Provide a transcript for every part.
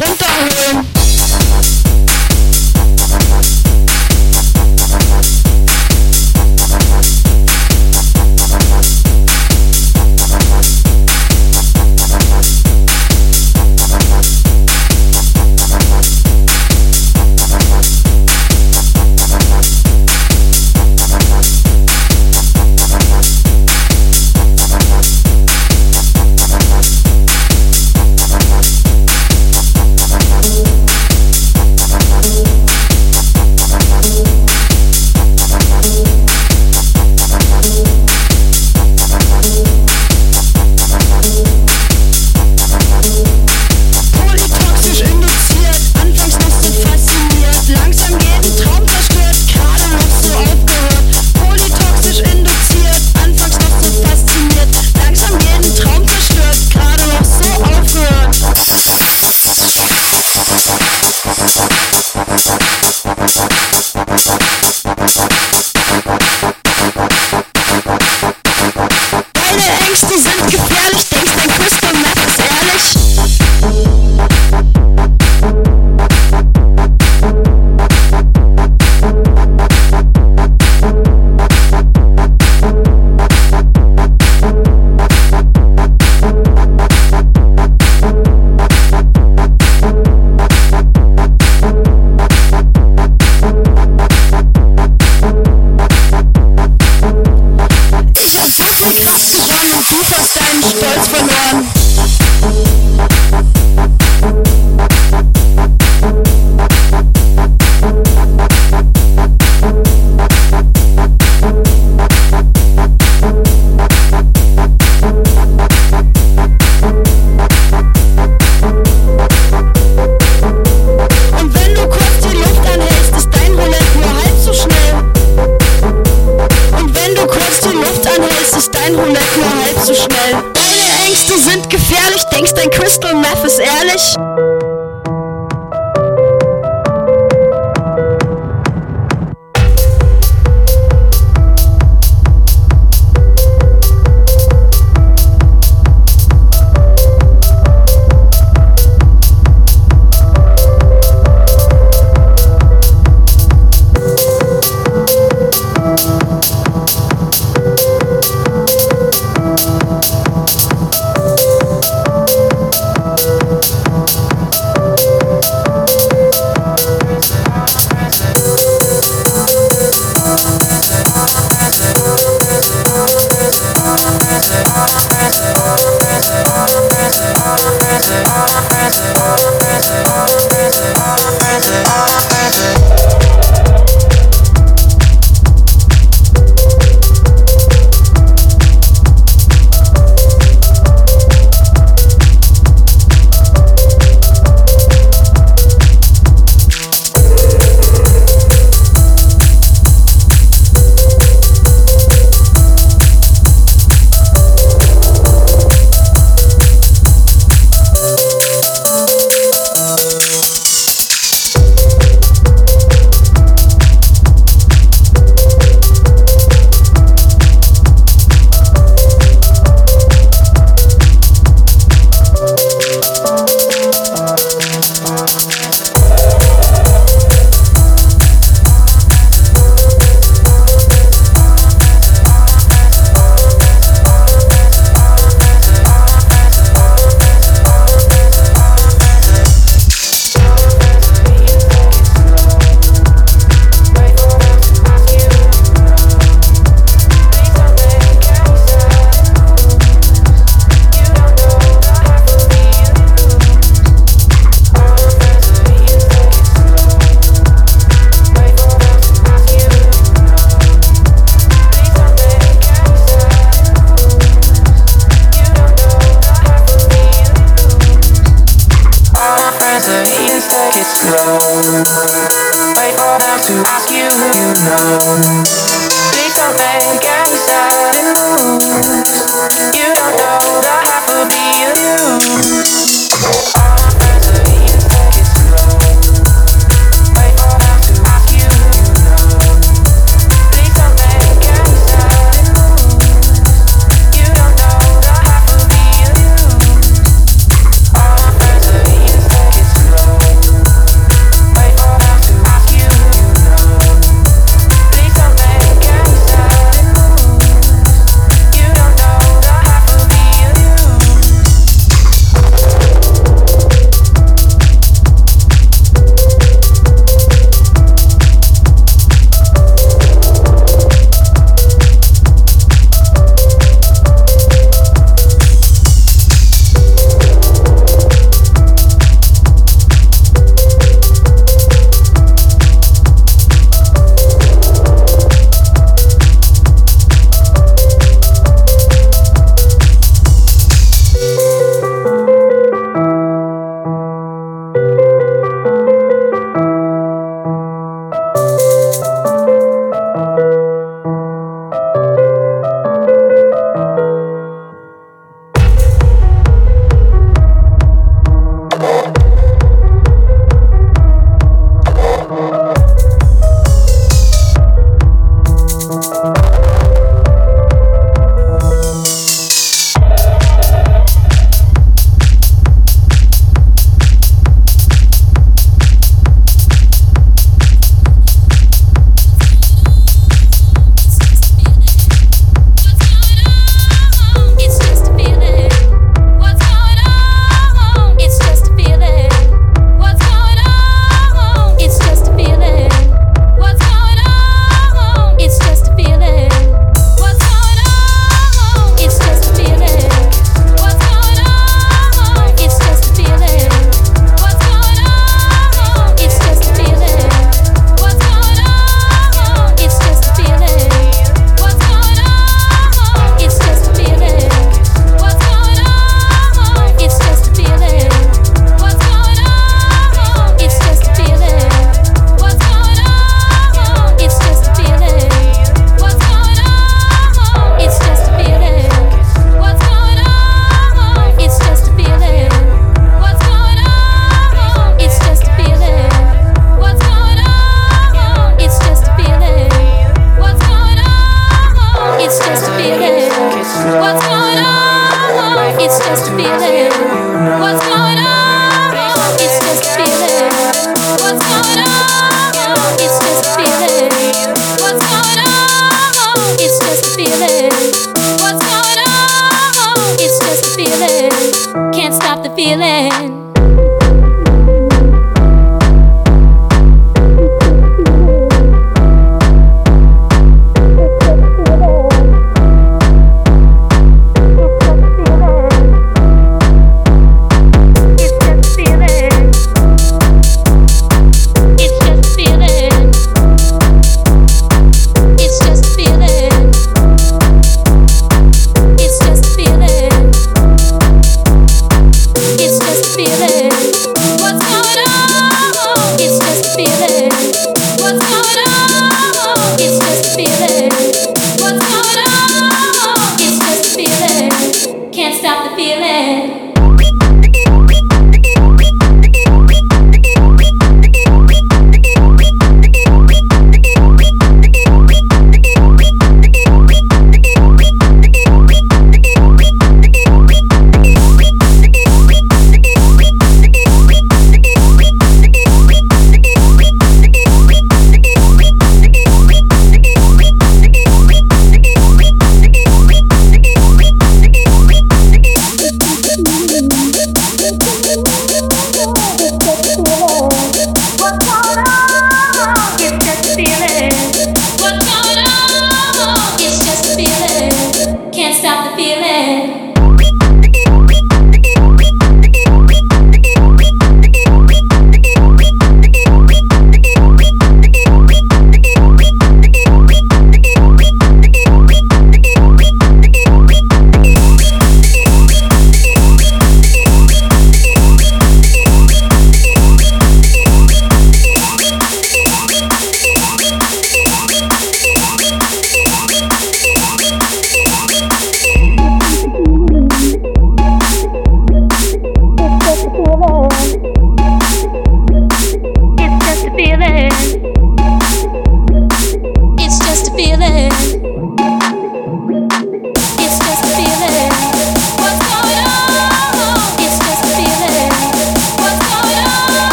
runterholen. the feeling.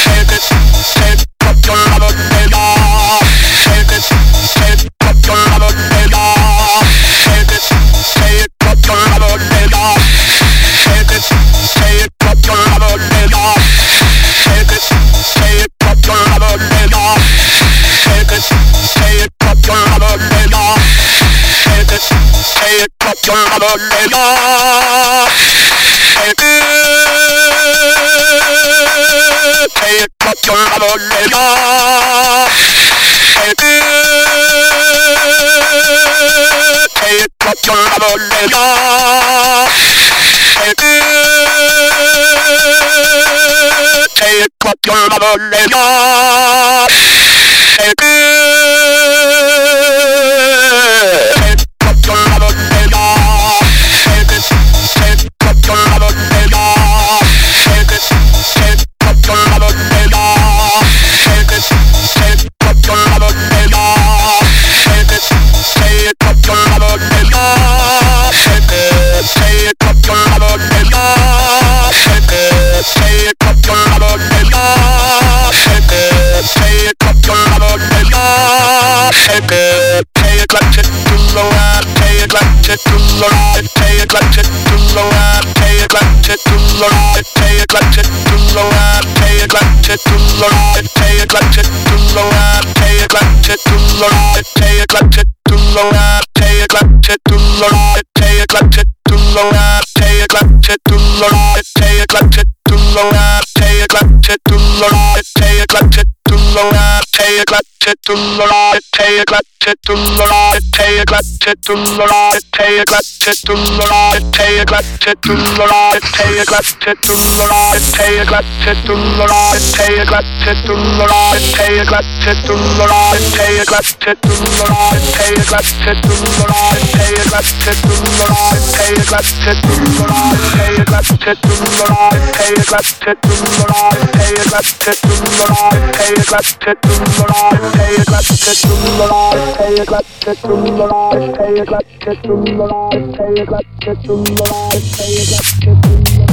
Shake it, shake it, 애들 애들 버텨 나볼래요 애들 애들 버텨 나볼래요 애들 애들 버텨 나볼래요 애들 애들 버텨 나볼래요 애들 Take a clutch it to the right. take a clutch it to low out, take a clutch it to low out, take a clutch it to low out, take a clutch it to low out. take a left, hit to the right, take a left, hit to the right, take a left, hit to the right, take a left, hit to the right, take a left, hit to the right, take a left, hit to the right, take a left, hit to the right, take a left, hit to the right, take a left, hit to the right, take a left, hit to the right, take a left, hit to the right, take a left, hit to the right, take a left, hit to the right, take a left, hit to the right, take a left, hit to the right, take a left, hit to the right, take a left, hit to the right. Take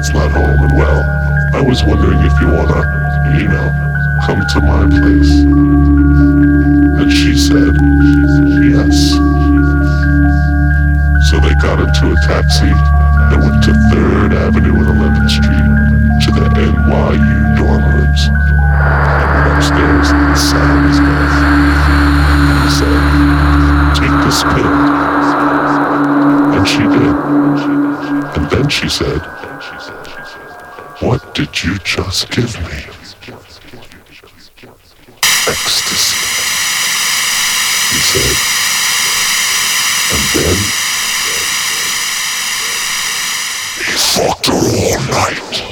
roommate's not home, and well, I was wondering if you wanna, you know, come to my place. And she said, yes. So they got into a taxi and went to 3rd Avenue and 11th Street to the NYU dorm rooms. And went upstairs and sat his bed. He said, take this pill. And she did. And then she said, did you just give me? Ecstasy. He said. And then he fucked her all night,